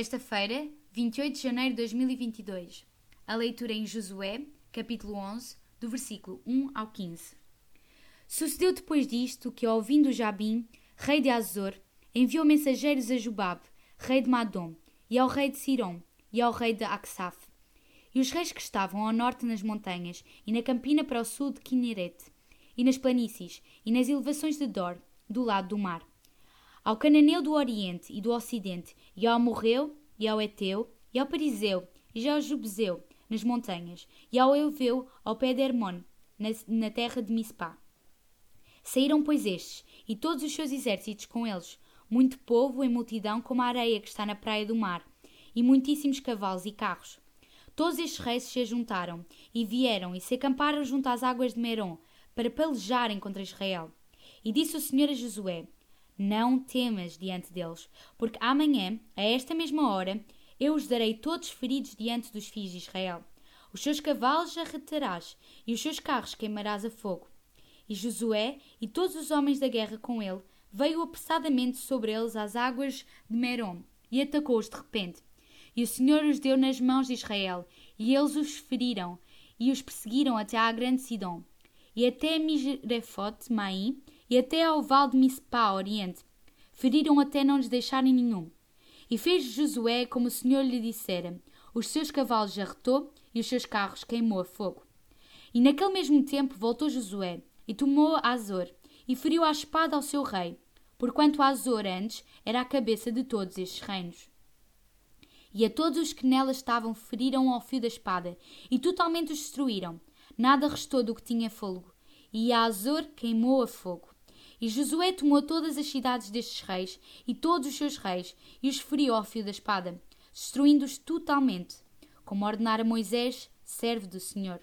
Sexta-feira, 28 de janeiro de 2022. A leitura em Josué, capítulo 11, do versículo 1 ao 15. Sucedeu depois disto que, ouvindo Jabim, rei de Azor, enviou mensageiros a Jubab, rei de Madom, e ao rei de Sirom, e ao rei de Aksaf, e os reis que estavam ao norte nas montanhas, e na campina para o sul de Kineret, e nas planícies, e nas elevações de Dor, do lado do mar ao cananeu do Oriente e do Ocidente, e ao Amorreu, e ao Eteu, e ao Pariseu, e ao Jubzeu, nas montanhas, e ao Euveu, ao pé de Hermon, na, na terra de Mispá. Saíram, pois, estes, e todos os seus exércitos com eles, muito povo em multidão como a areia que está na praia do mar, e muitíssimos cavalos e carros. Todos estes reis se juntaram, e vieram, e se acamparam junto às águas de Merom, para pelejarem contra Israel. E disse o Senhor a Josué, não temas diante deles, porque amanhã, a esta mesma hora, eu os darei todos feridos diante dos filhos de Israel. Os seus cavalos arretarás, e os seus carros queimarás a fogo. E Josué e todos os homens da guerra com ele veio apressadamente sobre eles às águas de Merom, e atacou-os de repente. E o Senhor os deu nas mãos de Israel, e eles os feriram, e os perseguiram até à grande Sidom, e até Misrefote Maim, e até ao vale de Mispá, oriente. Feriram até não lhes deixarem nenhum. E fez Josué como o Senhor lhe dissera. Os seus cavalos arretou e os seus carros queimou a fogo. E naquele mesmo tempo voltou Josué e tomou Azor e feriu a espada ao seu rei, porquanto Azor antes era a cabeça de todos estes reinos. E a todos os que nela estavam feriram ao fio da espada e totalmente os destruíram. Nada restou do que tinha fogo. E Azor queimou a fogo. E Josué tomou todas as cidades destes reis e todos os seus reis e os feriu ao fio da espada, destruindo-os totalmente, como ordenara Moisés, servo do Senhor.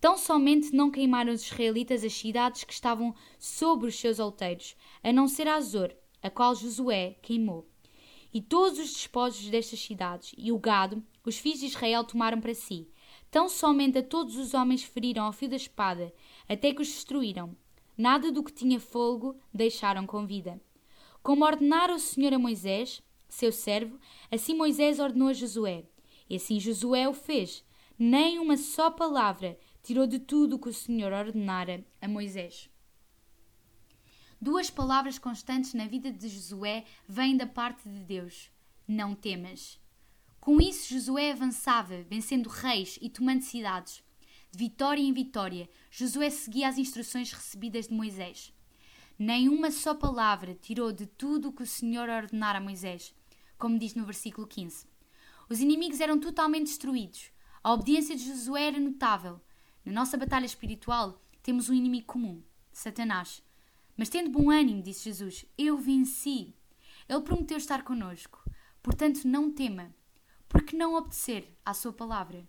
Tão somente não queimaram os israelitas as cidades que estavam sobre os seus outeiros, a não ser Azor, a qual Josué queimou. E todos os despojos destas cidades e o gado, os filhos de Israel tomaram para si. Tão somente a todos os homens feriram ao fio da espada, até que os destruíram, nada do que tinha fogo deixaram com vida. Como ordenara o Senhor a Moisés, seu servo, assim Moisés ordenou a Josué. E assim Josué o fez. Nem uma só palavra tirou de tudo o que o Senhor ordenara a Moisés. Duas palavras constantes na vida de Josué vêm da parte de Deus: Não temas. Com isso, Josué avançava, vencendo reis e tomando cidades. De vitória em vitória, Josué seguia as instruções recebidas de Moisés. Nenhuma só palavra tirou de tudo o que o Senhor ordenara a Moisés, como diz no versículo 15. Os inimigos eram totalmente destruídos. A obediência de Josué era notável. Na nossa batalha espiritual, temos um inimigo comum, Satanás. Mas tendo bom ânimo, disse Jesus, eu venci. Ele prometeu estar conosco. Portanto, não tema. Porque não obedecer à sua palavra?